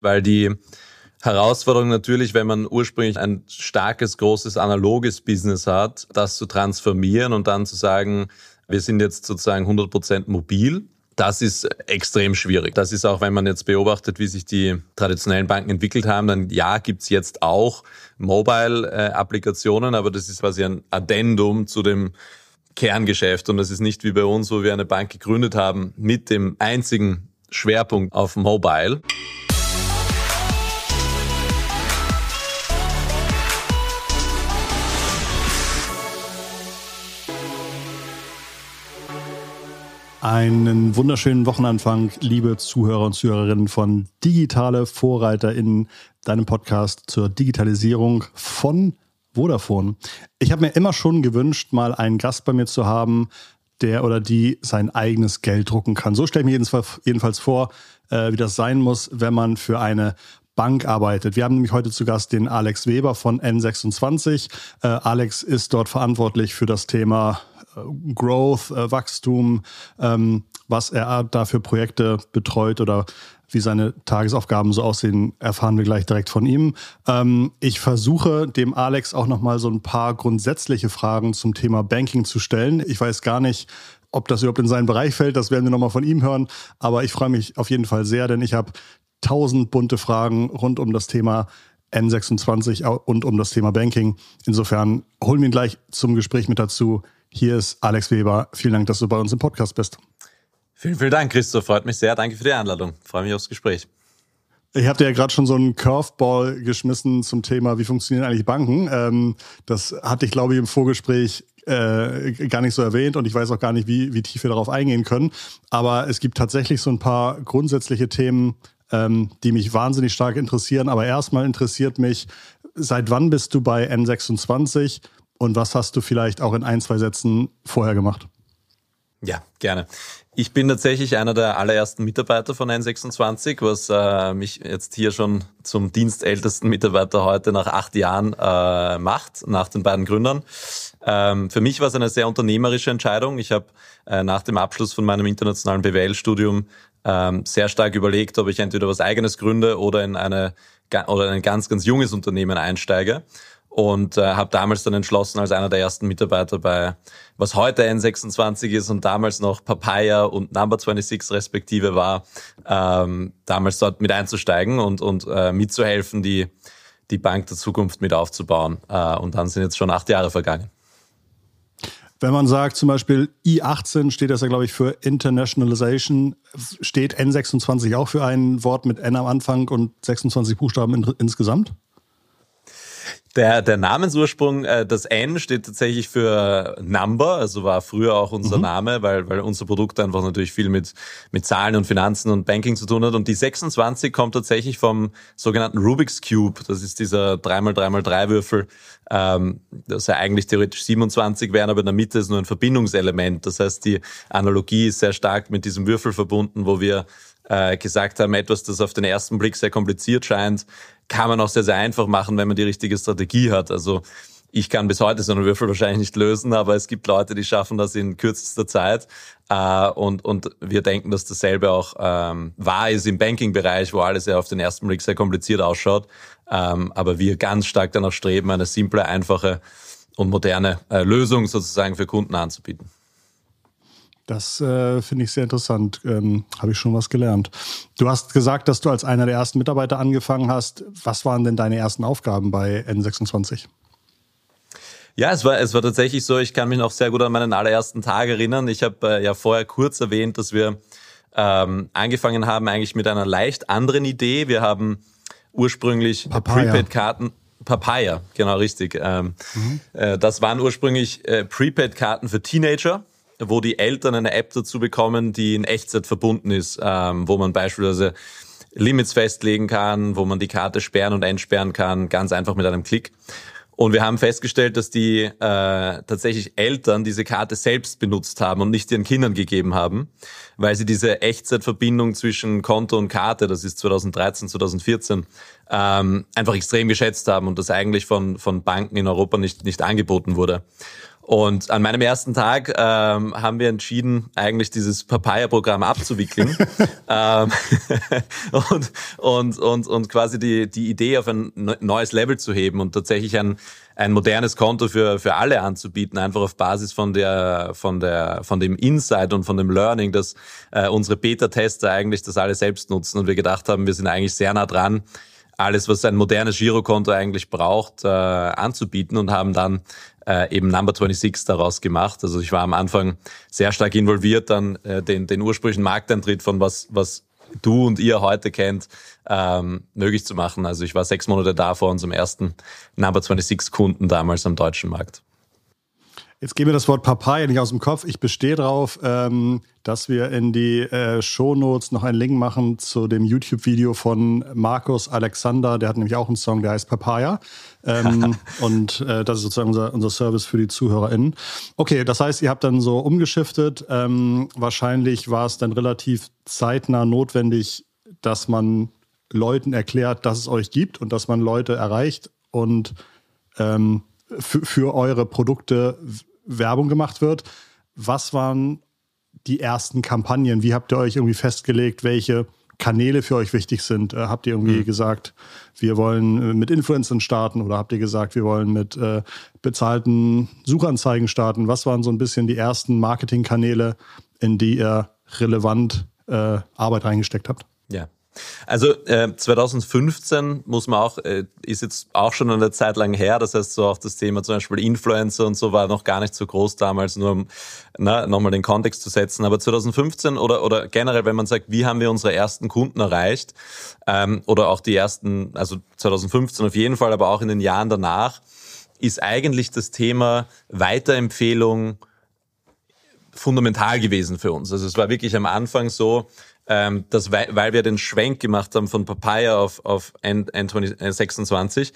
weil die Herausforderung natürlich, wenn man ursprünglich ein starkes, großes, analoges Business hat, das zu transformieren und dann zu sagen, wir sind jetzt sozusagen 100 Prozent mobil. Das ist extrem schwierig. Das ist auch, wenn man jetzt beobachtet, wie sich die traditionellen Banken entwickelt haben, dann ja, gibt's jetzt auch Mobile-Applikationen, aber das ist quasi ein Addendum zu dem Kerngeschäft. Und das ist nicht wie bei uns, wo wir eine Bank gegründet haben mit dem einzigen Schwerpunkt auf Mobile. Einen wunderschönen Wochenanfang, liebe Zuhörer und Zuhörerinnen von Digitale Vorreiter in deinem Podcast zur Digitalisierung von Vodafone. Ich habe mir immer schon gewünscht, mal einen Gast bei mir zu haben, der oder die sein eigenes Geld drucken kann. So stelle ich mir jedenfalls vor, äh, wie das sein muss, wenn man für eine Bank arbeitet. Wir haben nämlich heute zu Gast den Alex Weber von N26. Äh, Alex ist dort verantwortlich für das Thema äh, Growth, äh, Wachstum, ähm, was er da für Projekte betreut oder wie seine Tagesaufgaben so aussehen, erfahren wir gleich direkt von ihm. Ähm, ich versuche dem Alex auch nochmal so ein paar grundsätzliche Fragen zum Thema Banking zu stellen. Ich weiß gar nicht, ob das überhaupt in seinen Bereich fällt, das werden wir nochmal von ihm hören. Aber ich freue mich auf jeden Fall sehr, denn ich habe tausend bunte Fragen rund um das Thema N26 und um das Thema Banking. Insofern holen wir ihn gleich zum Gespräch mit dazu. Hier ist Alex Weber. Vielen Dank, dass du bei uns im Podcast bist. Vielen, vielen Dank, Christoph. Freut mich sehr. Danke für die Einladung. Freue mich aufs Gespräch. Ich habe dir ja gerade schon so einen Curveball geschmissen zum Thema, wie funktionieren eigentlich Banken. Ähm, das hatte ich, glaube ich, im Vorgespräch äh, gar nicht so erwähnt und ich weiß auch gar nicht, wie, wie tief wir darauf eingehen können. Aber es gibt tatsächlich so ein paar grundsätzliche Themen, ähm, die mich wahnsinnig stark interessieren. Aber erstmal interessiert mich, seit wann bist du bei N26? Und was hast du vielleicht auch in ein, zwei Sätzen vorher gemacht? Ja, gerne. Ich bin tatsächlich einer der allerersten Mitarbeiter von N26, was äh, mich jetzt hier schon zum dienstältesten Mitarbeiter heute nach acht Jahren äh, macht, nach den beiden Gründern. Ähm, für mich war es eine sehr unternehmerische Entscheidung. Ich habe äh, nach dem Abschluss von meinem internationalen BWL-Studium ähm, sehr stark überlegt, ob ich entweder was eigenes gründe oder in eine oder in ein ganz, ganz junges Unternehmen einsteige und äh, habe damals dann entschlossen, als einer der ersten Mitarbeiter bei was heute N26 ist und damals noch Papaya und Number 26 respektive war, ähm, damals dort mit einzusteigen und, und äh, mitzuhelfen, die, die Bank der Zukunft mit aufzubauen. Äh, und dann sind jetzt schon acht Jahre vergangen. Wenn man sagt, zum Beispiel I18 steht das ja, glaube ich, für Internationalization, steht N26 auch für ein Wort mit N am Anfang und 26 Buchstaben in, insgesamt? Der, der Namensursprung, äh, das N steht tatsächlich für Number, also war früher auch unser mhm. Name, weil, weil unser Produkt einfach natürlich viel mit, mit Zahlen und Finanzen und Banking zu tun hat. Und die 26 kommt tatsächlich vom sogenannten Rubik's Cube. Das ist dieser 3x3x3 Würfel, ähm, das ja eigentlich theoretisch 27 wären, aber in der Mitte ist nur ein Verbindungselement. Das heißt, die Analogie ist sehr stark mit diesem Würfel verbunden, wo wir äh, gesagt haben, etwas, das auf den ersten Blick sehr kompliziert scheint, kann man auch sehr, sehr einfach machen, wenn man die richtige Strategie hat. Also ich kann bis heute so einen Würfel wahrscheinlich nicht lösen, aber es gibt Leute, die schaffen das in kürzester Zeit. Äh, und, und wir denken, dass dasselbe auch ähm, wahr ist im Banking-Bereich, wo alles ja auf den ersten Blick sehr kompliziert ausschaut. Ähm, aber wir ganz stark danach streben, eine simple, einfache und moderne äh, Lösung sozusagen für Kunden anzubieten. Das äh, finde ich sehr interessant. Ähm, Habe ich schon was gelernt. Du hast gesagt, dass du als einer der ersten Mitarbeiter angefangen hast. Was waren denn deine ersten Aufgaben bei N26? Ja, es war, es war tatsächlich so, ich kann mich noch sehr gut an meinen allerersten Tag erinnern. Ich habe äh, ja vorher kurz erwähnt, dass wir ähm, angefangen haben eigentlich mit einer leicht anderen Idee. Wir haben ursprünglich Prepaid-Karten. Papaya, genau richtig. Ähm, mhm. äh, das waren ursprünglich äh, Prepaid-Karten für Teenager wo die Eltern eine App dazu bekommen, die in Echtzeit verbunden ist, ähm, wo man beispielsweise Limits festlegen kann, wo man die Karte sperren und entsperren kann, ganz einfach mit einem Klick. Und wir haben festgestellt, dass die äh, tatsächlich Eltern diese Karte selbst benutzt haben und nicht ihren Kindern gegeben haben, weil sie diese Echtzeitverbindung zwischen Konto und Karte, das ist 2013, 2014, ähm, einfach extrem geschätzt haben und das eigentlich von, von Banken in Europa nicht, nicht angeboten wurde. Und an meinem ersten Tag ähm, haben wir entschieden, eigentlich dieses Papaya-Programm abzuwickeln. Ähm, und, und, und, und quasi die, die Idee auf ein neues Level zu heben und tatsächlich ein, ein modernes Konto für, für alle anzubieten, einfach auf Basis von der, von der, von dem Insight und von dem Learning, dass äh, unsere Beta-Tester eigentlich das alle selbst nutzen und wir gedacht haben, wir sind eigentlich sehr nah dran, alles, was ein modernes Girokonto eigentlich braucht, äh, anzubieten und haben dann äh, eben Number 26 daraus gemacht. Also ich war am Anfang sehr stark involviert, dann äh, den, den ursprünglichen Markteintritt von was, was du und ihr heute kennt, ähm, möglich zu machen. Also ich war sechs Monate da vor unserem ersten Number 26 Kunden damals am deutschen Markt. Jetzt gehen wir das Wort Papaya nicht aus dem Kopf. Ich bestehe darauf, ähm, dass wir in die äh, Shownotes noch einen Link machen zu dem YouTube-Video von Markus Alexander. Der hat nämlich auch einen Song, der heißt Papaya. Ähm, und äh, das ist sozusagen unser, unser Service für die ZuhörerInnen. Okay, das heißt, ihr habt dann so umgeschiftet. Ähm, wahrscheinlich war es dann relativ zeitnah notwendig, dass man Leuten erklärt, dass es euch gibt und dass man Leute erreicht und ähm, für eure Produkte Werbung gemacht wird. Was waren die ersten Kampagnen? Wie habt ihr euch irgendwie festgelegt, welche Kanäle für euch wichtig sind? Äh, habt ihr irgendwie mhm. gesagt, wir wollen äh, mit Influencern starten oder habt ihr gesagt, wir wollen mit äh, bezahlten Suchanzeigen starten? Was waren so ein bisschen die ersten Marketingkanäle, in die ihr relevant äh, Arbeit reingesteckt habt? Ja, also äh, 2015 muss man auch, äh, ist jetzt auch schon eine Zeit lang her, das heißt so auch das Thema zum Beispiel Influencer und so war noch gar nicht so groß damals, nur um na, nochmal den Kontext zu setzen. Aber 2015 oder, oder generell, wenn man sagt, wie haben wir unsere ersten Kunden erreicht ähm, oder auch die ersten, also 2015 auf jeden Fall, aber auch in den Jahren danach, ist eigentlich das Thema Weiterempfehlung fundamental gewesen für uns. Also es war wirklich am Anfang so, ähm, dass, weil, weil wir den Schwenk gemacht haben von Papaya auf, auf N26,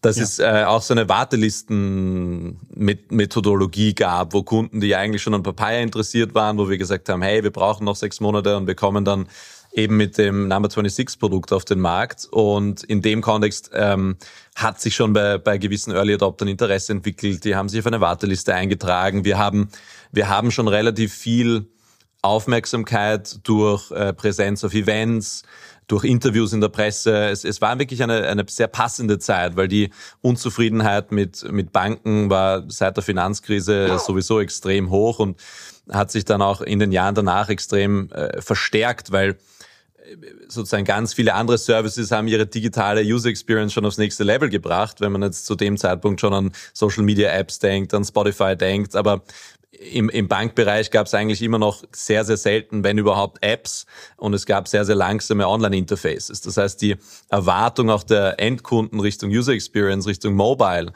dass ja. es äh, auch so eine Wartelisten-Methodologie gab, wo Kunden, die eigentlich schon an Papaya interessiert waren, wo wir gesagt haben, hey, wir brauchen noch sechs Monate und wir kommen dann eben mit dem Number 26 Produkt auf den Markt. Und in dem Kontext ähm, hat sich schon bei, bei gewissen Early Adoptern Interesse entwickelt. Die haben sich auf eine Warteliste eingetragen. Wir haben, wir haben schon relativ viel Aufmerksamkeit durch äh, Präsenz auf Events, durch Interviews in der Presse. Es, es war wirklich eine, eine sehr passende Zeit, weil die Unzufriedenheit mit, mit Banken war seit der Finanzkrise sowieso extrem hoch und hat sich dann auch in den Jahren danach extrem äh, verstärkt, weil äh, sozusagen ganz viele andere Services haben ihre digitale User Experience schon aufs nächste Level gebracht, wenn man jetzt zu dem Zeitpunkt schon an Social Media Apps denkt, an Spotify denkt, aber im, im Bankbereich gab es eigentlich immer noch sehr, sehr selten, wenn überhaupt, Apps und es gab sehr, sehr langsame Online-Interfaces. Das heißt, die Erwartung auch der Endkunden Richtung User Experience, Richtung Mobile,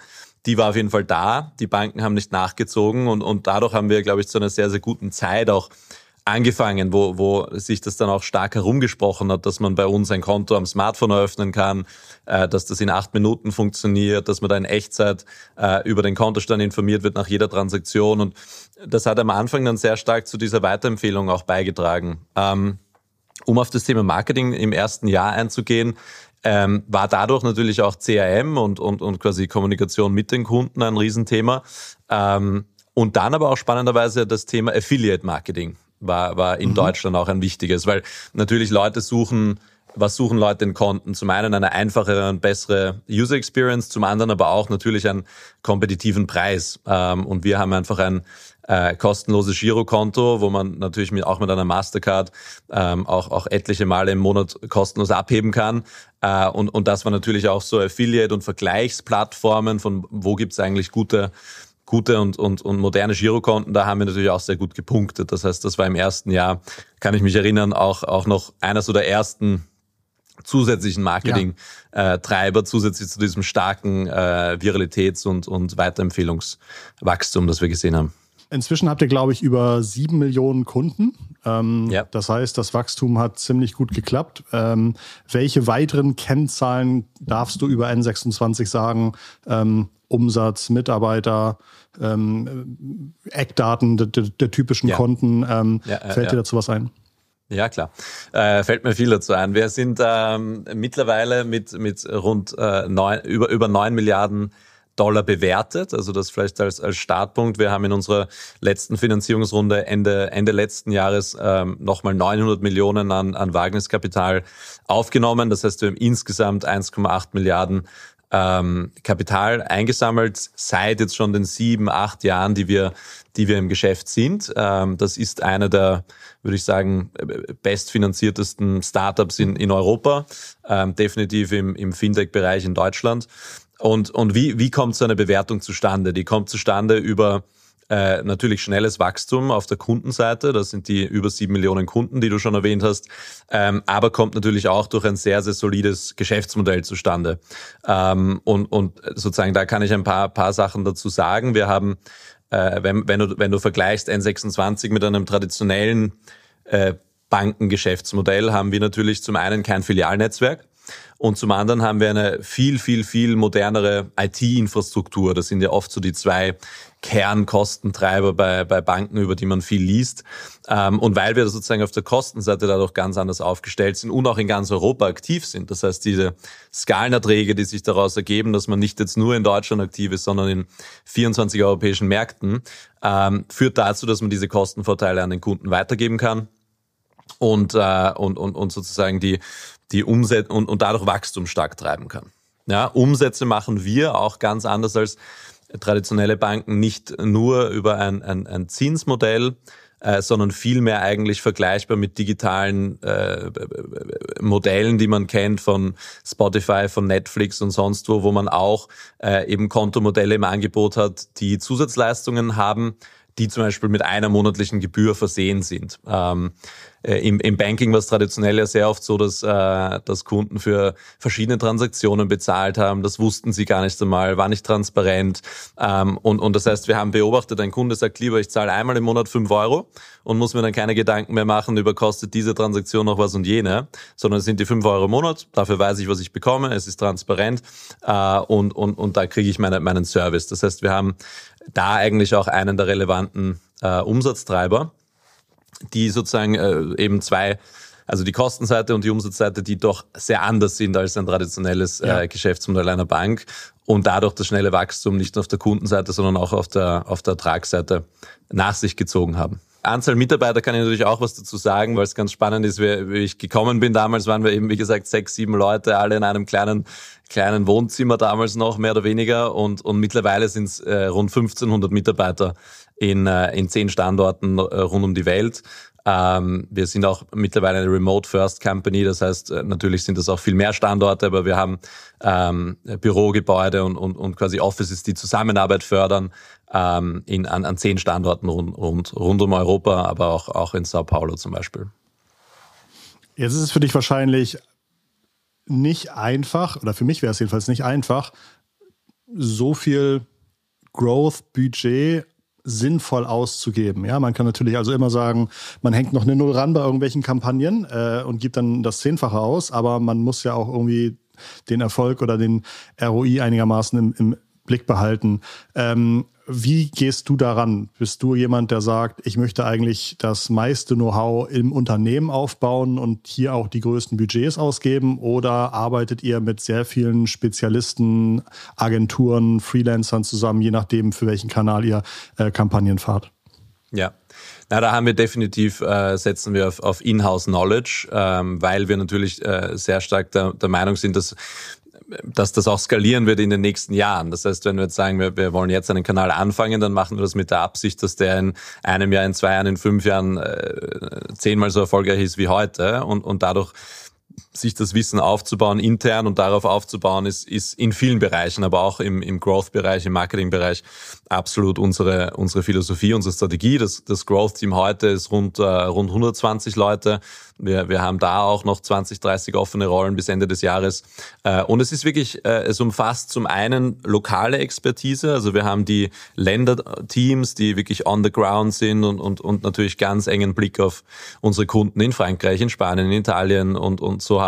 die war auf jeden Fall da. Die Banken haben nicht nachgezogen und, und dadurch haben wir, glaube ich, zu einer sehr, sehr guten Zeit auch angefangen, wo, wo sich das dann auch stark herumgesprochen hat, dass man bei uns ein Konto am Smartphone eröffnen kann, äh, dass das in acht Minuten funktioniert, dass man da in Echtzeit äh, über den Kontostand informiert wird nach jeder Transaktion. Und das hat am Anfang dann sehr stark zu dieser Weiterempfehlung auch beigetragen. Ähm, um auf das Thema Marketing im ersten Jahr einzugehen, ähm, war dadurch natürlich auch CRM und, und, und quasi Kommunikation mit den Kunden ein Riesenthema. Ähm, und dann aber auch spannenderweise das Thema Affiliate Marketing war, war in mhm. Deutschland auch ein wichtiges, weil natürlich Leute suchen, was suchen Leute in Konten? Zum einen eine einfachere und bessere User Experience, zum anderen aber auch natürlich einen kompetitiven Preis. Ähm, und wir haben einfach ein äh, kostenloses Girokonto, wo man natürlich mit, auch mit einer Mastercard ähm, auch, auch etliche Male im Monat kostenlos abheben kann. Äh, und, und das war natürlich auch so Affiliate- und Vergleichsplattformen von wo gibt's eigentlich gute gute und, und, und moderne Girokonten, da haben wir natürlich auch sehr gut gepunktet. Das heißt, das war im ersten Jahr, kann ich mich erinnern, auch, auch noch einer so der ersten zusätzlichen Marketing-Treiber, ja. äh, zusätzlich zu diesem starken äh, Viralitäts- und, und Weiterempfehlungswachstum, das wir gesehen haben. Inzwischen habt ihr, glaube ich, über sieben Millionen Kunden. Ähm, ja. Das heißt, das Wachstum hat ziemlich gut geklappt. Ähm, welche weiteren Kennzahlen darfst du über N26 sagen? Ähm, Umsatz, Mitarbeiter, ähm, Eckdaten der, der, der typischen ja. Konten. Ähm, ja, äh, fällt dir dazu was ein? Ja, klar. Äh, fällt mir viel dazu ein. Wir sind ähm, mittlerweile mit, mit rund äh, neun, über, über neun Milliarden Dollar bewertet. Also das vielleicht als, als Startpunkt. Wir haben in unserer letzten Finanzierungsrunde Ende, Ende letzten Jahres ähm, nochmal 900 Millionen an, an Wagniskapital aufgenommen. Das heißt, wir haben insgesamt 1,8 Milliarden ähm, Kapital eingesammelt seit jetzt schon den sieben, acht Jahren, die wir, die wir im Geschäft sind. Ähm, das ist einer der, würde ich sagen, bestfinanziertesten Startups in, in Europa, ähm, definitiv im, im Fintech-Bereich in Deutschland. Und, und wie, wie kommt so eine Bewertung zustande? Die kommt zustande über äh, natürlich schnelles Wachstum auf der Kundenseite. Das sind die über sieben Millionen Kunden, die du schon erwähnt hast. Ähm, aber kommt natürlich auch durch ein sehr, sehr solides Geschäftsmodell zustande. Ähm, und, und sozusagen da kann ich ein paar, paar Sachen dazu sagen. Wir haben, äh, wenn, wenn, du, wenn du vergleichst N26 mit einem traditionellen äh, Bankengeschäftsmodell, haben wir natürlich zum einen kein Filialnetzwerk. Und zum anderen haben wir eine viel, viel, viel modernere IT-Infrastruktur. Das sind ja oft so die zwei Kernkostentreiber bei, bei Banken, über die man viel liest. Ähm, und weil wir sozusagen auf der Kostenseite dadurch ganz anders aufgestellt sind und auch in ganz Europa aktiv sind. Das heißt, diese Skalenerträge, die sich daraus ergeben, dass man nicht jetzt nur in Deutschland aktiv ist, sondern in 24 europäischen Märkten, ähm, führt dazu, dass man diese Kostenvorteile an den Kunden weitergeben kann und, äh, und, und, und sozusagen die die Umsätze und, und dadurch Wachstum stark treiben kann. Ja, Umsätze machen wir auch ganz anders als traditionelle Banken, nicht nur über ein, ein, ein Zinsmodell, äh, sondern vielmehr eigentlich vergleichbar mit digitalen äh, Modellen, die man kennt von Spotify, von Netflix und sonst wo, wo man auch äh, eben Kontomodelle im Angebot hat, die Zusatzleistungen haben, die zum Beispiel mit einer monatlichen Gebühr versehen sind. Ähm, äh, im, im Banking war es traditionell ja sehr oft so, dass, äh, dass Kunden für verschiedene Transaktionen bezahlt haben. Das wussten sie gar nicht einmal, war nicht transparent. Ähm, und, und das heißt, wir haben beobachtet, ein Kunde sagt lieber, ich zahle einmal im Monat fünf Euro und muss mir dann keine Gedanken mehr machen über kostet diese Transaktion noch was und jene, sondern es sind die fünf Euro im Monat, dafür weiß ich, was ich bekomme, es ist transparent äh, und, und, und da kriege ich meine, meinen Service. Das heißt, wir haben da eigentlich auch einen der relevanten äh, Umsatztreiber, die sozusagen äh, eben zwei also die Kostenseite und die Umsatzseite, die doch sehr anders sind als ein traditionelles ja. äh, Geschäftsmodell einer Bank und dadurch das schnelle Wachstum nicht nur auf der Kundenseite, sondern auch auf der, auf der Ertragsseite nach sich gezogen haben. Anzahl Mitarbeiter kann ich natürlich auch was dazu sagen, weil es ganz spannend ist, wie, wie ich gekommen bin. Damals waren wir eben, wie gesagt, sechs, sieben Leute, alle in einem kleinen, kleinen Wohnzimmer damals noch, mehr oder weniger. Und, und mittlerweile sind es äh, rund 1500 Mitarbeiter in, äh, in zehn Standorten äh, rund um die Welt. Ähm, wir sind auch mittlerweile eine Remote First Company, das heißt, äh, natürlich sind das auch viel mehr Standorte, aber wir haben ähm, Bürogebäude und, und, und quasi Offices, die Zusammenarbeit fördern ähm, in, an, an zehn Standorten rund, rund, rund um Europa, aber auch, auch in Sao Paulo zum Beispiel. Jetzt ist es für dich wahrscheinlich nicht einfach, oder für mich wäre es jedenfalls nicht einfach, so viel Growth-Budget sinnvoll auszugeben. Ja, man kann natürlich also immer sagen, man hängt noch eine Null ran bei irgendwelchen Kampagnen äh, und gibt dann das Zehnfache aus, aber man muss ja auch irgendwie den Erfolg oder den ROI einigermaßen im, im Blick behalten. Ähm, wie gehst du daran? Bist du jemand, der sagt, ich möchte eigentlich das meiste Know-how im Unternehmen aufbauen und hier auch die größten Budgets ausgeben? Oder arbeitet ihr mit sehr vielen Spezialisten, Agenturen, Freelancern zusammen, je nachdem, für welchen Kanal ihr äh, Kampagnen fahrt? Ja, na, da haben wir definitiv, äh, setzen wir auf, auf Inhouse Knowledge, ähm, weil wir natürlich äh, sehr stark der, der Meinung sind, dass dass das auch skalieren wird in den nächsten Jahren. Das heißt, wenn wir jetzt sagen, wir, wir wollen jetzt einen Kanal anfangen, dann machen wir das mit der Absicht, dass der in einem Jahr, in zwei Jahren, in fünf Jahren äh, zehnmal so erfolgreich ist wie heute und, und dadurch sich das Wissen aufzubauen intern und darauf aufzubauen, ist, ist in vielen Bereichen, aber auch im, im Growth-Bereich, im Marketing-Bereich absolut unsere, unsere Philosophie, unsere Strategie. Das, das Growth-Team heute ist rund, äh, rund 120 Leute. Wir, wir haben da auch noch 20, 30 offene Rollen bis Ende des Jahres. Äh, und es ist wirklich, äh, es umfasst zum einen lokale Expertise. Also wir haben die Länderteams, die wirklich on the ground sind und, und, und natürlich ganz engen Blick auf unsere Kunden in Frankreich, in Spanien, in Italien und, und so haben.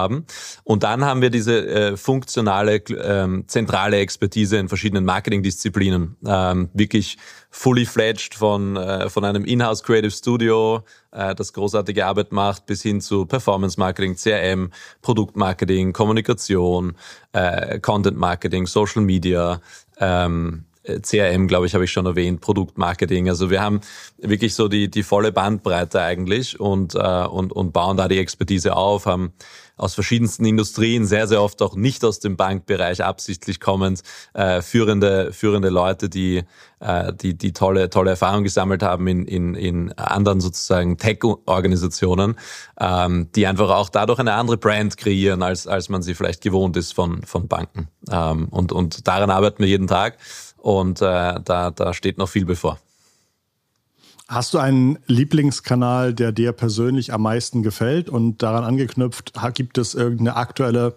Und dann haben wir diese äh, funktionale, ähm, zentrale Expertise in verschiedenen Marketingdisziplinen. Ähm, wirklich fully fledged von, äh, von einem Inhouse Creative Studio, äh, das großartige Arbeit macht, bis hin zu Performance Marketing, CRM, Produktmarketing, Kommunikation, äh, Content Marketing, Social Media, ähm, CRM, glaube ich, habe ich schon erwähnt, Produktmarketing. Also wir haben wirklich so die, die volle Bandbreite eigentlich und, äh, und, und bauen da die Expertise auf, haben aus verschiedensten Industrien, sehr, sehr oft auch nicht aus dem Bankbereich absichtlich kommend, äh, führende, führende Leute, die, äh, die, die tolle, tolle Erfahrung gesammelt haben in, in, in anderen sozusagen Tech-Organisationen, ähm, die einfach auch dadurch eine andere Brand kreieren, als, als man sie vielleicht gewohnt ist von, von Banken. Ähm, und, und daran arbeiten wir jeden Tag und äh, da, da steht noch viel bevor. Hast du einen Lieblingskanal, der dir persönlich am meisten gefällt? Und daran angeknüpft, gibt es irgendeine aktuelle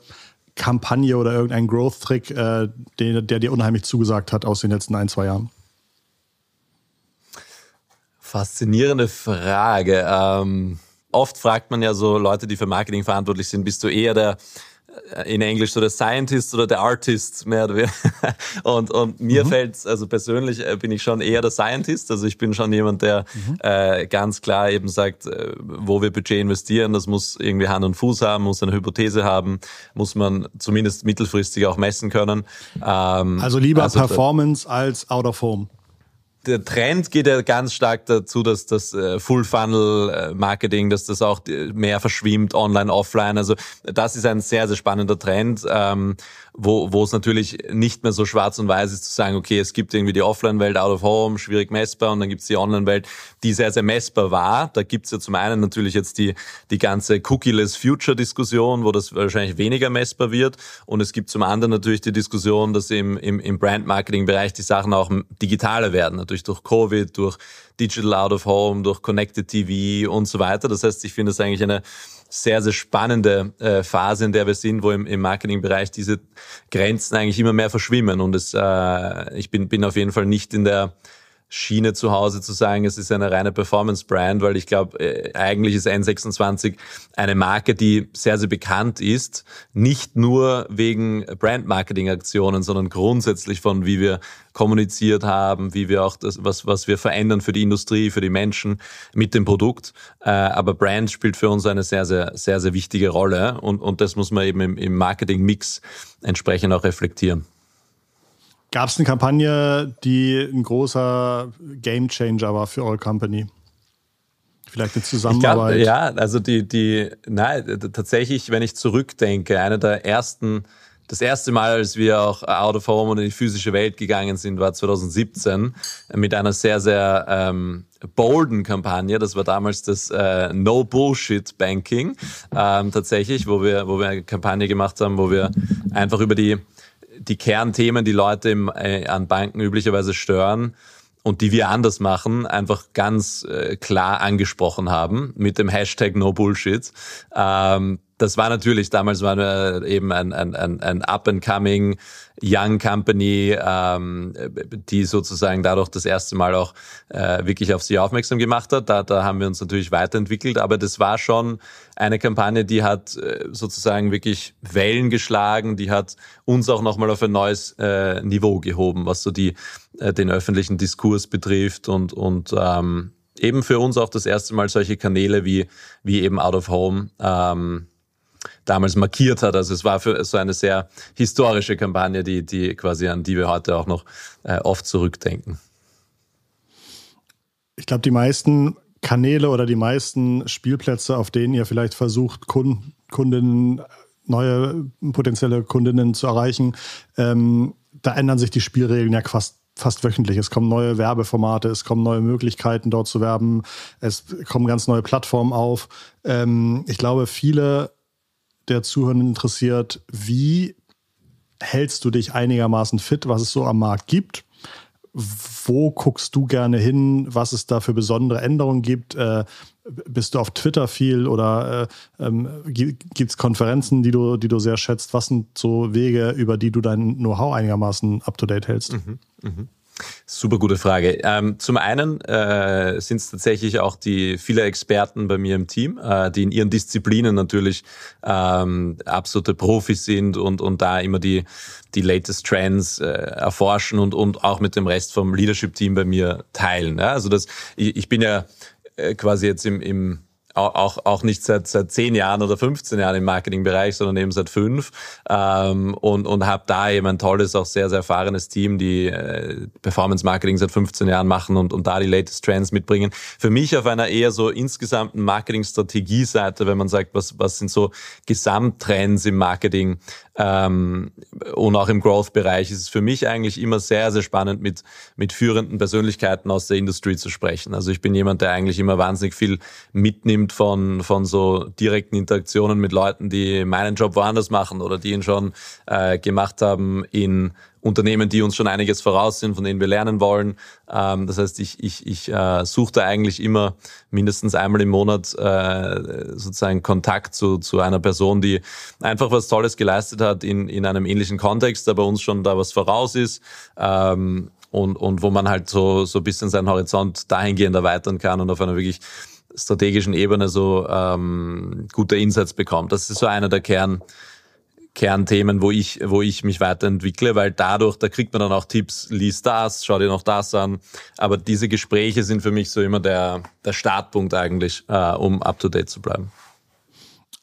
Kampagne oder irgendeinen Growth-Trick, äh, der, der dir unheimlich zugesagt hat aus den letzten ein, zwei Jahren? Faszinierende Frage. Ähm, oft fragt man ja so Leute, die für Marketing verantwortlich sind, bist du eher der in Englisch so der Scientist oder der Artist mehr oder weniger. Und, und mir mhm. fällt's, also persönlich äh, bin ich schon eher der Scientist. Also ich bin schon jemand, der mhm. äh, ganz klar eben sagt, äh, wo wir Budget investieren, das muss irgendwie Hand und Fuß haben, muss eine Hypothese haben, muss man zumindest mittelfristig auch messen können. Ähm, also lieber also Performance als Out of Home der Trend geht ja ganz stark dazu, dass das äh, Full-Funnel-Marketing, dass das auch mehr verschwimmt, online, offline. Also das ist ein sehr, sehr spannender Trend. Wo, wo es natürlich nicht mehr so schwarz und weiß ist zu sagen, okay, es gibt irgendwie die Offline-Welt out of home, schwierig messbar und dann gibt es die Online-Welt, die sehr, sehr messbar war. Da gibt es ja zum einen natürlich jetzt die, die ganze Cookie-less Future-Diskussion, wo das wahrscheinlich weniger messbar wird und es gibt zum anderen natürlich die Diskussion, dass im, im, im Brand-Marketing-Bereich die Sachen auch digitaler werden, natürlich durch Covid, durch Digital Out of Home, durch Connected TV und so weiter. Das heißt, ich finde es eigentlich eine sehr, sehr spannende äh, Phase, in der wir sind, wo im, im Marketingbereich diese Grenzen eigentlich immer mehr verschwimmen. Und es, äh, ich bin, bin auf jeden Fall nicht in der Schiene zu Hause zu sagen, es ist eine reine Performance-Brand, weil ich glaube, äh, eigentlich ist N26 eine Marke, die sehr, sehr bekannt ist, nicht nur wegen Brand-Marketing-Aktionen, sondern grundsätzlich von, wie wir kommuniziert haben, wie wir auch das, was, was wir verändern für die Industrie, für die Menschen mit dem Produkt. Äh, aber Brand spielt für uns eine sehr, sehr, sehr, sehr wichtige Rolle und, und das muss man eben im, im Marketing-Mix entsprechend auch reflektieren. Gab es eine Kampagne, die ein großer Gamechanger war für eure Company? Vielleicht eine Zusammenarbeit? Glaub, ja, also die, die, nein, tatsächlich, wenn ich zurückdenke, eine der ersten, das erste Mal, als wir auch out of home und in die physische Welt gegangen sind, war 2017 mit einer sehr, sehr ähm, bolden Kampagne. Das war damals das äh, No Bullshit Banking ähm, tatsächlich, wo wir, wo wir eine Kampagne gemacht haben, wo wir einfach über die die Kernthemen, die Leute im, äh, an Banken üblicherweise stören und die wir anders machen, einfach ganz äh, klar angesprochen haben mit dem Hashtag No Bullshit. Ähm, das war natürlich, damals waren wir eben ein, ein, ein, ein up-and-coming Young Company, ähm, die sozusagen dadurch das erste Mal auch äh, wirklich auf sie aufmerksam gemacht hat. Da, da haben wir uns natürlich weiterentwickelt, aber das war schon eine Kampagne, die hat äh, sozusagen wirklich Wellen geschlagen, die hat uns auch nochmal auf ein neues äh, Niveau gehoben, was so die, äh, den öffentlichen Diskurs betrifft und, und ähm, eben für uns auch das erste Mal solche Kanäle wie, wie eben Out of Home ähm, damals markiert hat. Also es war für so eine sehr historische Kampagne, die, die quasi an die wir heute auch noch äh, oft zurückdenken. Ich glaube, die meisten Kanäle oder die meisten Spielplätze, auf denen ihr vielleicht versucht, Kunden, Kundinnen, neue potenzielle Kundinnen zu erreichen, ähm, da ändern sich die Spielregeln ja fast fast wöchentlich. Es kommen neue Werbeformate, es kommen neue Möglichkeiten, dort zu werben, es kommen ganz neue Plattformen auf. Ähm, ich glaube, viele der Zuhörenden interessiert, wie hältst du dich einigermaßen fit, was es so am Markt gibt? Wo guckst du gerne hin, was es da für besondere Änderungen gibt? Äh, bist du auf Twitter viel oder äh, ähm, gibt es Konferenzen, die du, die du sehr schätzt? Was sind so Wege, über die du dein Know-how einigermaßen up-to-date hältst? Mhm, mhm. Super gute Frage. Ähm, zum einen äh, sind es tatsächlich auch die viele Experten bei mir im Team, äh, die in ihren Disziplinen natürlich ähm, absolute Profis sind und, und da immer die, die latest Trends äh, erforschen und, und auch mit dem Rest vom Leadership-Team bei mir teilen. Ja? Also das, ich, ich bin ja äh, quasi jetzt im, im auch, auch nicht seit, seit zehn Jahren oder 15 Jahren im Marketingbereich, sondern eben seit fünf ähm, und, und habe da eben ein tolles, auch sehr, sehr erfahrenes Team, die äh, Performance Marketing seit 15 Jahren machen und, und da die latest Trends mitbringen. Für mich auf einer eher so insgesamten Marketingstrategie-Seite, wenn man sagt, was, was sind so Gesamttrends im Marketing und auch im Growth-Bereich, ist es für mich eigentlich immer sehr, sehr spannend, mit, mit führenden Persönlichkeiten aus der Industrie zu sprechen. Also ich bin jemand, der eigentlich immer wahnsinnig viel mitnimmt nimmt von, von so direkten Interaktionen mit Leuten, die meinen Job woanders machen oder die ihn schon äh, gemacht haben in Unternehmen, die uns schon einiges voraus sind, von denen wir lernen wollen. Ähm, das heißt, ich, ich, ich äh, suche da eigentlich immer mindestens einmal im Monat äh, sozusagen Kontakt zu, zu einer Person, die einfach was Tolles geleistet hat in, in einem ähnlichen Kontext, der bei uns schon da was voraus ist. Ähm, und, und wo man halt so, so ein bisschen seinen Horizont dahingehend erweitern kann und auf einer wirklich strategischen Ebene so ähm, gute Insights bekommt. Das ist so einer der Kern, Kernthemen, wo ich, wo ich mich weiterentwickle, weil dadurch, da kriegt man dann auch Tipps, lies das, schau dir noch das an. Aber diese Gespräche sind für mich so immer der, der Startpunkt eigentlich, äh, um up to date zu bleiben.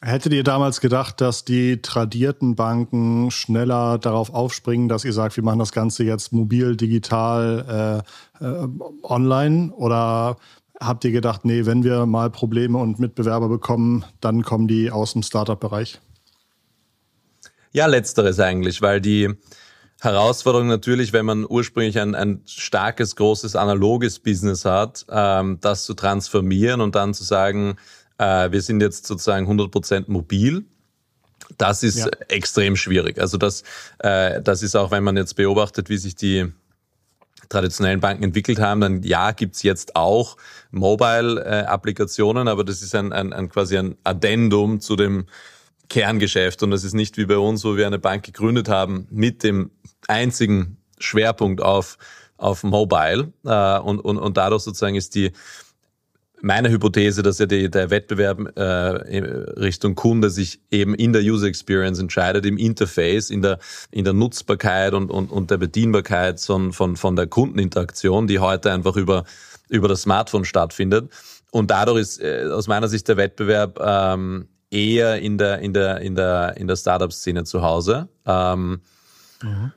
Hättet ihr damals gedacht, dass die tradierten Banken schneller darauf aufspringen, dass ihr sagt, wir machen das Ganze jetzt mobil, digital, äh, äh, online? Oder habt ihr gedacht, nee, wenn wir mal Probleme und Mitbewerber bekommen, dann kommen die aus dem Startup-Bereich? Ja, letzteres eigentlich, weil die Herausforderung natürlich, wenn man ursprünglich ein, ein starkes, großes, analoges Business hat, ähm, das zu transformieren und dann zu sagen, äh, wir sind jetzt sozusagen 100% mobil. Das ist ja. extrem schwierig. Also das, äh, das ist auch, wenn man jetzt beobachtet, wie sich die traditionellen Banken entwickelt haben, dann ja, gibt's jetzt auch Mobile-Applikationen, aber das ist ein, ein, ein quasi ein Addendum zu dem Kerngeschäft. Und das ist nicht wie bei uns, wo wir eine Bank gegründet haben mit dem einzigen Schwerpunkt auf, auf Mobile. Äh, und, und, und dadurch sozusagen ist die meine Hypothese, dass ja die, der Wettbewerb äh, Richtung Kunde sich eben in der User Experience entscheidet, im Interface, in der, in der Nutzbarkeit und, und, und der Bedienbarkeit von, von, von der Kundeninteraktion, die heute einfach über, über das Smartphone stattfindet. Und dadurch ist äh, aus meiner Sicht der Wettbewerb ähm, eher in der, in der, in der, in der Startup-Szene zu Hause. Ähm, mhm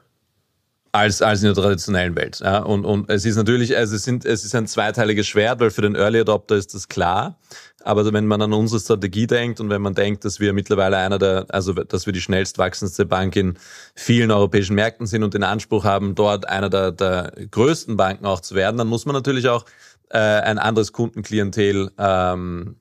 als, als in der traditionellen Welt. Ja, und, und es ist natürlich, also es, sind, es ist ein zweiteiliges Schwert, weil für den Early Adopter ist das klar. Aber wenn man an unsere Strategie denkt und wenn man denkt, dass wir mittlerweile einer der, also dass wir die schnellst wachsendste Bank in vielen europäischen Märkten sind und den Anspruch haben, dort einer der, der größten Banken auch zu werden, dann muss man natürlich auch äh, ein anderes Kundenklientel ähm,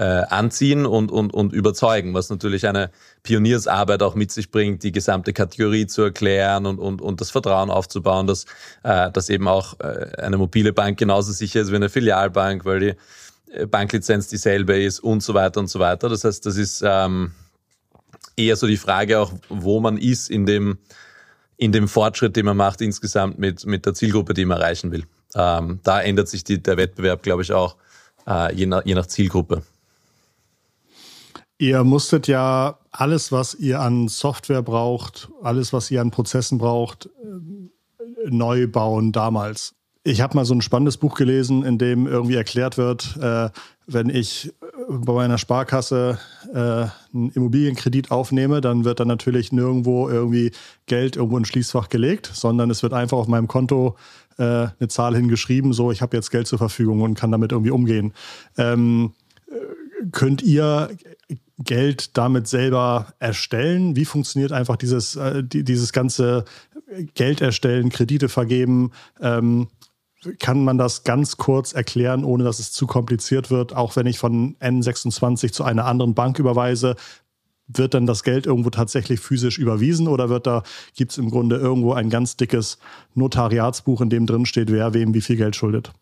äh, anziehen und, und, und überzeugen, was natürlich eine Pioniersarbeit auch mit sich bringt, die gesamte Kategorie zu erklären und, und, und das Vertrauen aufzubauen, dass, äh, dass eben auch äh, eine mobile Bank genauso sicher ist wie eine Filialbank, weil die äh, Banklizenz dieselbe ist und so weiter und so weiter. Das heißt, das ist ähm, eher so die Frage auch, wo man ist in dem, in dem Fortschritt, den man macht insgesamt mit, mit der Zielgruppe, die man erreichen will. Ähm, da ändert sich die, der Wettbewerb, glaube ich, auch äh, je, nach, je nach Zielgruppe. Ihr musstet ja alles, was ihr an Software braucht, alles, was ihr an Prozessen braucht, äh, neu bauen damals. Ich habe mal so ein spannendes Buch gelesen, in dem irgendwie erklärt wird, äh, wenn ich äh, bei meiner Sparkasse äh, einen Immobilienkredit aufnehme, dann wird dann natürlich nirgendwo irgendwie Geld irgendwo in ein Schließfach gelegt, sondern es wird einfach auf meinem Konto äh, eine Zahl hingeschrieben, so ich habe jetzt Geld zur Verfügung und kann damit irgendwie umgehen. Ähm, könnt ihr Geld damit selber erstellen? Wie funktioniert einfach dieses, äh, dieses ganze Geld erstellen, Kredite vergeben? Ähm, kann man das ganz kurz erklären, ohne dass es zu kompliziert wird? Auch wenn ich von N26 zu einer anderen Bank überweise, wird dann das Geld irgendwo tatsächlich physisch überwiesen oder wird da, gibt es im Grunde irgendwo ein ganz dickes Notariatsbuch, in dem drin steht, wer wem wie viel Geld schuldet?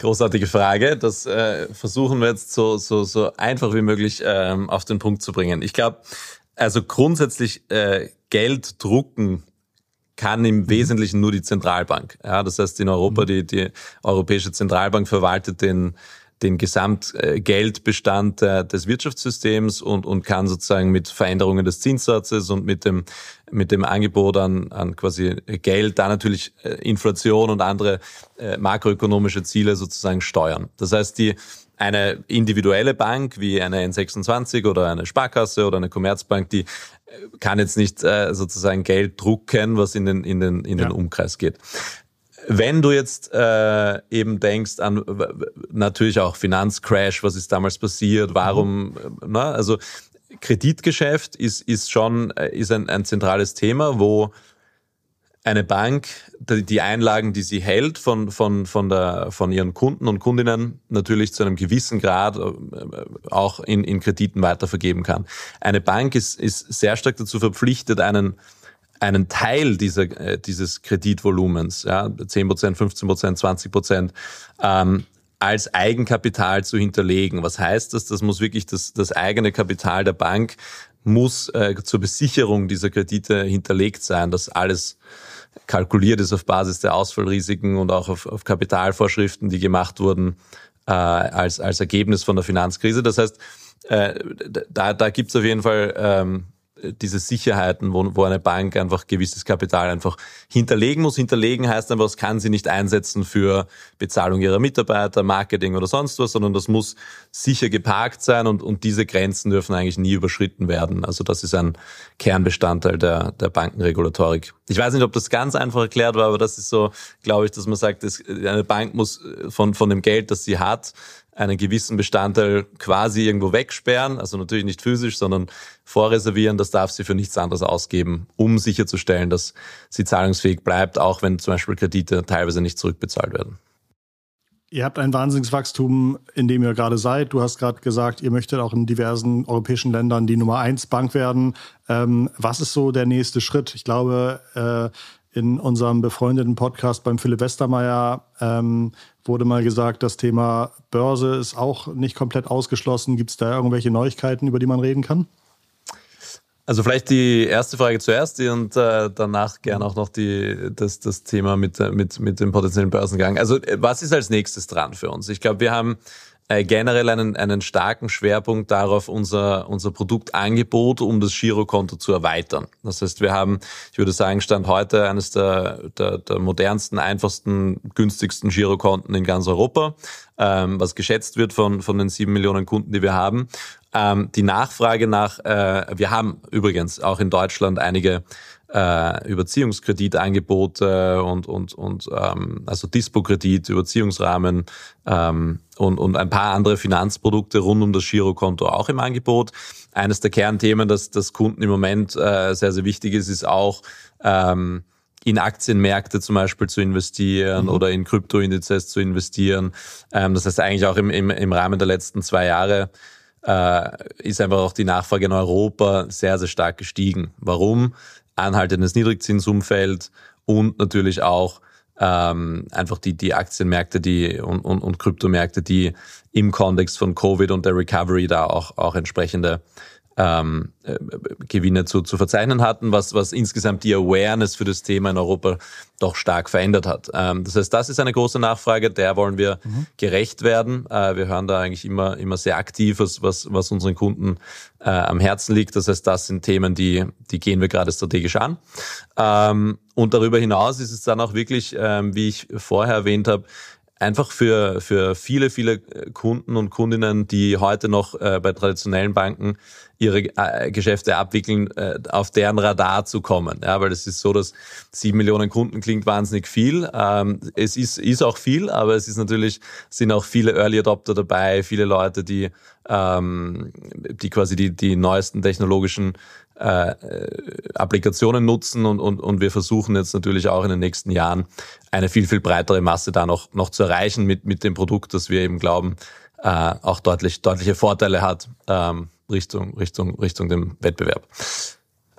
Großartige Frage. Das äh, versuchen wir jetzt so, so, so einfach wie möglich ähm, auf den Punkt zu bringen. Ich glaube, also grundsätzlich äh, Geld drucken kann im Wesentlichen nur die Zentralbank. Ja, das heißt, in Europa, die, die Europäische Zentralbank verwaltet den, den Gesamtgeldbestand des Wirtschaftssystems und, und kann sozusagen mit Veränderungen des Zinssatzes und mit dem, mit dem Angebot an, an quasi Geld da natürlich äh, Inflation und andere äh, makroökonomische Ziele sozusagen steuern. Das heißt, die, eine individuelle Bank wie eine N26 oder eine Sparkasse oder eine Commerzbank, die äh, kann jetzt nicht äh, sozusagen Geld drucken, was in den, in den, in den Umkreis geht. Wenn du jetzt äh, eben denkst an natürlich auch Finanzcrash, was ist damals passiert, warum, mhm. na, also Kreditgeschäft ist, ist schon äh, ist ein, ein zentrales Thema, wo eine Bank die Einlagen, die sie hält von, von, von, der, von ihren Kunden und Kundinnen natürlich zu einem gewissen Grad äh, auch in, in Krediten weitervergeben kann. Eine Bank ist, ist sehr stark dazu verpflichtet, einen einen Teil dieser, äh, dieses Kreditvolumens, ja, 10 Prozent, 15 Prozent, 20 Prozent, ähm, als Eigenkapital zu hinterlegen. Was heißt das? Das muss wirklich das, das eigene Kapital der Bank muss äh, zur Besicherung dieser Kredite hinterlegt sein, dass alles kalkuliert ist auf Basis der Ausfallrisiken und auch auf, auf Kapitalvorschriften, die gemacht wurden äh, als, als Ergebnis von der Finanzkrise. Das heißt, äh, da, da gibt es auf jeden Fall ähm, diese Sicherheiten, wo, wo eine Bank einfach gewisses Kapital einfach hinterlegen muss. Hinterlegen heißt einfach, das kann sie nicht einsetzen für Bezahlung ihrer Mitarbeiter, Marketing oder sonst was, sondern das muss sicher geparkt sein und, und diese Grenzen dürfen eigentlich nie überschritten werden. Also das ist ein Kernbestandteil der, der Bankenregulatorik. Ich weiß nicht, ob das ganz einfach erklärt war, aber das ist so, glaube ich, dass man sagt, eine Bank muss von, von dem Geld, das sie hat, einen gewissen Bestandteil quasi irgendwo wegsperren, also natürlich nicht physisch, sondern vorreservieren, das darf sie für nichts anderes ausgeben, um sicherzustellen, dass sie zahlungsfähig bleibt, auch wenn zum Beispiel Kredite teilweise nicht zurückbezahlt werden. Ihr habt ein Wahnsinnswachstum, in dem ihr gerade seid. Du hast gerade gesagt, ihr möchtet auch in diversen europäischen Ländern die Nummer eins Bank werden. Ähm, was ist so der nächste Schritt? Ich glaube, äh, in unserem befreundeten Podcast beim Philipp Westermeier ähm, wurde mal gesagt, das Thema Börse ist auch nicht komplett ausgeschlossen. Gibt es da irgendwelche Neuigkeiten, über die man reden kann? Also vielleicht die erste Frage zuerst und äh, danach gern auch noch die, das, das Thema mit, mit, mit dem potenziellen Börsengang. Also was ist als nächstes dran für uns? Ich glaube, wir haben äh, generell einen, einen starken Schwerpunkt darauf, unser, unser Produktangebot um das Girokonto zu erweitern. Das heißt, wir haben, ich würde sagen, Stand heute eines der, der, der modernsten, einfachsten, günstigsten Girokonten in ganz Europa, ähm, was geschätzt wird von, von den sieben Millionen Kunden, die wir haben. Ähm, die Nachfrage nach, äh, wir haben übrigens auch in Deutschland einige äh, Überziehungskreditangebote und, und, und ähm, also Dispo-Kredit, Überziehungsrahmen ähm, und, und ein paar andere Finanzprodukte rund um das Girokonto auch im Angebot. Eines der Kernthemen, das, das Kunden im Moment äh, sehr, sehr wichtig ist, ist auch ähm, in Aktienmärkte zum Beispiel zu investieren mhm. oder in Kryptoindizes zu investieren. Ähm, das heißt eigentlich auch im, im, im Rahmen der letzten zwei Jahre äh, ist einfach auch die Nachfrage in Europa sehr, sehr stark gestiegen. Warum? Anhaltendes Niedrigzinsumfeld und natürlich auch ähm, einfach die, die Aktienmärkte die, und, und, und Kryptomärkte, die im Kontext von Covid und der Recovery da auch, auch entsprechende ähm, äh, Gewinne zu, zu verzeichnen hatten, was, was insgesamt die Awareness für das Thema in Europa doch stark verändert hat. Ähm, das heißt, das ist eine große Nachfrage, der wollen wir mhm. gerecht werden. Äh, wir hören da eigentlich immer, immer sehr aktiv, was, was, was unseren Kunden äh, am Herzen liegt. Das heißt, das sind Themen, die, die gehen wir gerade strategisch an. Ähm, und darüber hinaus ist es dann auch wirklich, ähm, wie ich vorher erwähnt habe, einfach für, für viele, viele Kunden und Kundinnen, die heute noch äh, bei traditionellen Banken ihre äh, Geschäfte abwickeln, äh, auf deren Radar zu kommen. Ja, weil es ist so, dass sieben Millionen Kunden klingt wahnsinnig viel. Ähm, es ist, ist auch viel, aber es ist natürlich, sind auch viele Early Adopter dabei, viele Leute, die, ähm, die quasi die, die neuesten technologischen äh, Applikationen nutzen und, und, und wir versuchen jetzt natürlich auch in den nächsten Jahren eine viel, viel breitere Masse da noch, noch zu erreichen mit, mit dem Produkt, das wir eben glauben, äh, auch deutlich, deutliche Vorteile hat ähm, Richtung, Richtung, Richtung dem Wettbewerb.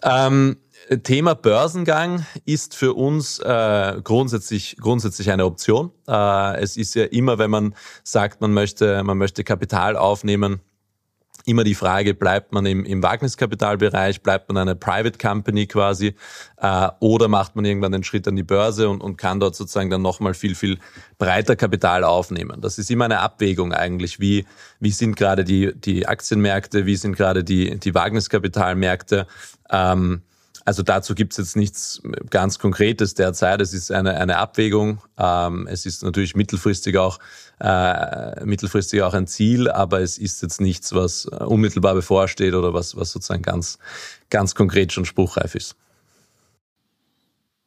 Ähm, Thema Börsengang ist für uns äh, grundsätzlich, grundsätzlich eine Option. Äh, es ist ja immer, wenn man sagt, man möchte, man möchte Kapital aufnehmen, immer die Frage, bleibt man im, im Wagniskapitalbereich, bleibt man eine Private Company quasi äh, oder macht man irgendwann den Schritt an die Börse und, und kann dort sozusagen dann nochmal viel, viel breiter Kapital aufnehmen. Das ist immer eine Abwägung eigentlich, wie, wie sind gerade die, die Aktienmärkte, wie sind gerade die, die Wagniskapitalmärkte. Ähm, also dazu gibt es jetzt nichts ganz Konkretes derzeit. Es ist eine, eine Abwägung. Ähm, es ist natürlich mittelfristig auch, äh, mittelfristig auch ein Ziel, aber es ist jetzt nichts, was unmittelbar bevorsteht oder was, was sozusagen ganz, ganz konkret schon spruchreif ist.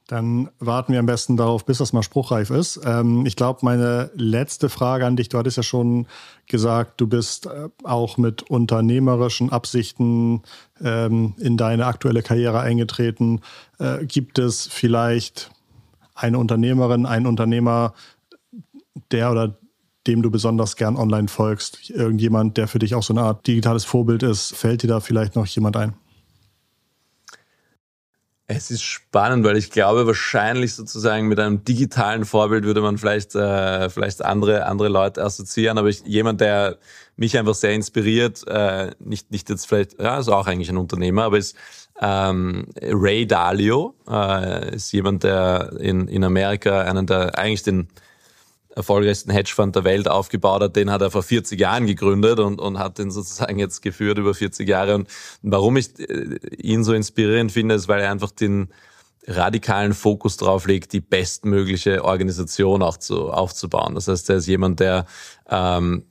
Dann warten wir am besten darauf, bis das mal spruchreif ist. Ähm, ich glaube, meine letzte Frage an dich, du hattest ja schon gesagt, du bist äh, auch mit unternehmerischen Absichten ähm, in deine aktuelle Karriere eingetreten. Äh, gibt es vielleicht eine Unternehmerin, einen Unternehmer, der oder dem du besonders gern online folgst? Irgendjemand, der für dich auch so eine Art digitales Vorbild ist? Fällt dir da vielleicht noch jemand ein? Es ist spannend, weil ich glaube, wahrscheinlich sozusagen mit einem digitalen Vorbild würde man vielleicht, äh, vielleicht andere, andere Leute assoziieren, aber ich, jemand, der mich einfach sehr inspiriert, äh, nicht, nicht jetzt vielleicht, ja, ist auch eigentlich ein Unternehmer, aber ist ähm, Ray Dalio, äh, ist jemand, der in, in Amerika einen der, eigentlich den, erfolgreichsten Hedgefonds der Welt aufgebaut hat, den hat er vor 40 Jahren gegründet und, und hat den sozusagen jetzt geführt über 40 Jahre. Und warum ich äh, ihn so inspirierend finde, ist, weil er einfach den radikalen Fokus drauf legt, die bestmögliche Organisation auch zu, aufzubauen. Das heißt, er ist jemand, der ähm,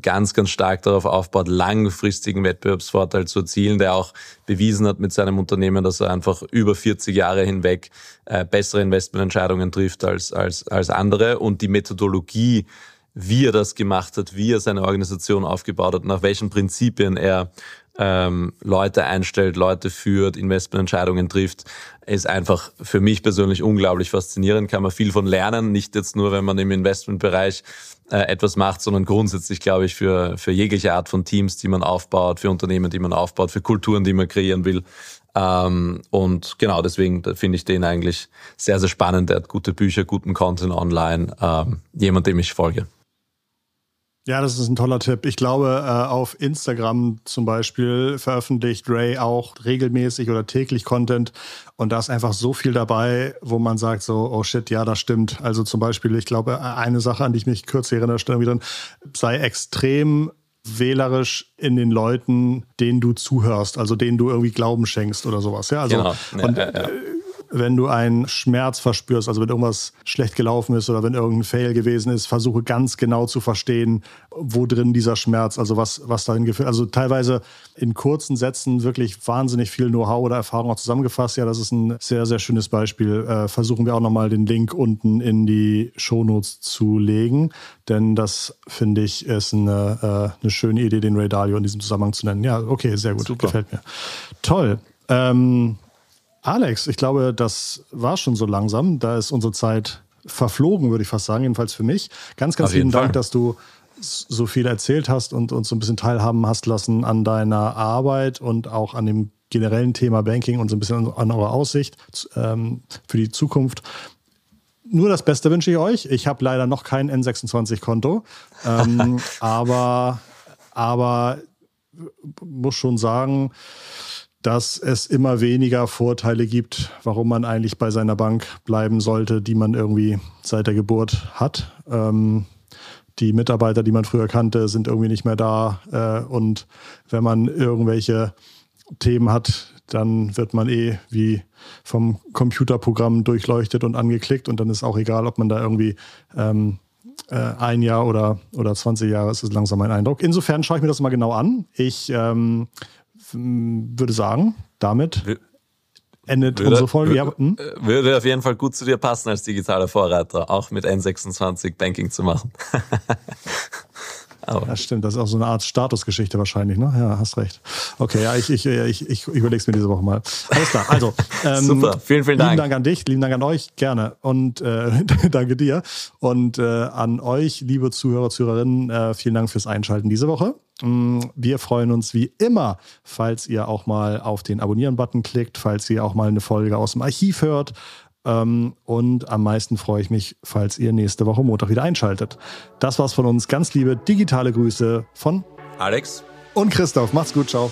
ganz, ganz stark darauf aufbaut, langfristigen Wettbewerbsvorteil zu erzielen, der auch bewiesen hat mit seinem Unternehmen, dass er einfach über 40 Jahre hinweg äh, bessere Investmententscheidungen trifft als, als, als andere und die Methodologie, wie er das gemacht hat, wie er seine Organisation aufgebaut hat, nach welchen Prinzipien er ähm, Leute einstellt, Leute führt, Investmententscheidungen trifft, ist einfach für mich persönlich unglaublich faszinierend. Kann man viel von lernen, nicht jetzt nur, wenn man im Investmentbereich äh, etwas macht, sondern grundsätzlich, glaube ich, für, für jegliche Art von Teams, die man aufbaut, für Unternehmen, die man aufbaut, für Kulturen, die man kreieren will. Ähm, und genau deswegen finde ich den eigentlich sehr, sehr spannend. Er hat gute Bücher, guten Content online. Ähm, jemand, dem ich folge. Ja, das ist ein toller Tipp. Ich glaube, äh, auf Instagram zum Beispiel veröffentlicht Ray auch regelmäßig oder täglich Content und da ist einfach so viel dabei, wo man sagt so, oh shit, ja, das stimmt. Also zum Beispiel, ich glaube, eine Sache, an die ich mich kürzlich erinnere, stand wieder, sei extrem wählerisch in den Leuten, denen du zuhörst, also denen du irgendwie Glauben schenkst oder sowas. Ja, also genau. und, ja, ja wenn du einen Schmerz verspürst, also wenn irgendwas schlecht gelaufen ist oder wenn irgendein Fail gewesen ist, versuche ganz genau zu verstehen, wo drin dieser Schmerz, also was, was dahin geführt. Also teilweise in kurzen Sätzen wirklich wahnsinnig viel Know-how oder Erfahrung auch zusammengefasst. Ja, das ist ein sehr, sehr schönes Beispiel. Äh, versuchen wir auch nochmal den Link unten in die Shownotes zu legen, denn das finde ich ist eine, äh, eine schöne Idee, den Ray Dalio in diesem Zusammenhang zu nennen. Ja, okay, sehr gut. Super. Gefällt mir. Toll. Ähm, Alex, ich glaube, das war schon so langsam. Da ist unsere Zeit verflogen, würde ich fast sagen, jedenfalls für mich. Ganz, ganz vielen Dank, dass du so viel erzählt hast und uns so ein bisschen teilhaben hast lassen an deiner Arbeit und auch an dem generellen Thema Banking und so ein bisschen an eurer Aussicht ähm, für die Zukunft. Nur das Beste wünsche ich euch. Ich habe leider noch kein N26-Konto, ähm, aber, aber muss schon sagen, dass es immer weniger Vorteile gibt, warum man eigentlich bei seiner Bank bleiben sollte, die man irgendwie seit der Geburt hat. Ähm, die Mitarbeiter, die man früher kannte, sind irgendwie nicht mehr da. Äh, und wenn man irgendwelche Themen hat, dann wird man eh wie vom Computerprogramm durchleuchtet und angeklickt. Und dann ist auch egal, ob man da irgendwie ähm, äh, ein Jahr oder, oder 20 Jahre ist es langsam mein Eindruck. Insofern schaue ich mir das mal genau an. Ich ähm, würde sagen, damit endet würde, unsere Folge. Würde, hm? würde auf jeden Fall gut zu dir passen als digitaler Vorreiter, auch mit N26 Banking zu machen. Aber. Ja, stimmt. Das ist auch so eine Art Statusgeschichte wahrscheinlich, ne? Ja, hast recht. Okay, ja, ich, ich, ich, ich überlege es mir diese Woche mal. Alles klar. Also, ähm, super. Vielen, vielen Dank. Lieben Dank an dich, lieben Dank an euch, gerne. Und äh, danke dir. Und äh, an euch, liebe Zuhörer, Zuhörerinnen, äh, vielen Dank fürs Einschalten diese Woche. Mm, wir freuen uns wie immer, falls ihr auch mal auf den Abonnieren-Button klickt, falls ihr auch mal eine Folge aus dem Archiv hört und am meisten freue ich mich, falls ihr nächste Woche Montag wieder einschaltet. Das war's von uns. Ganz liebe digitale Grüße von Alex und Christoph. Macht's gut, ciao.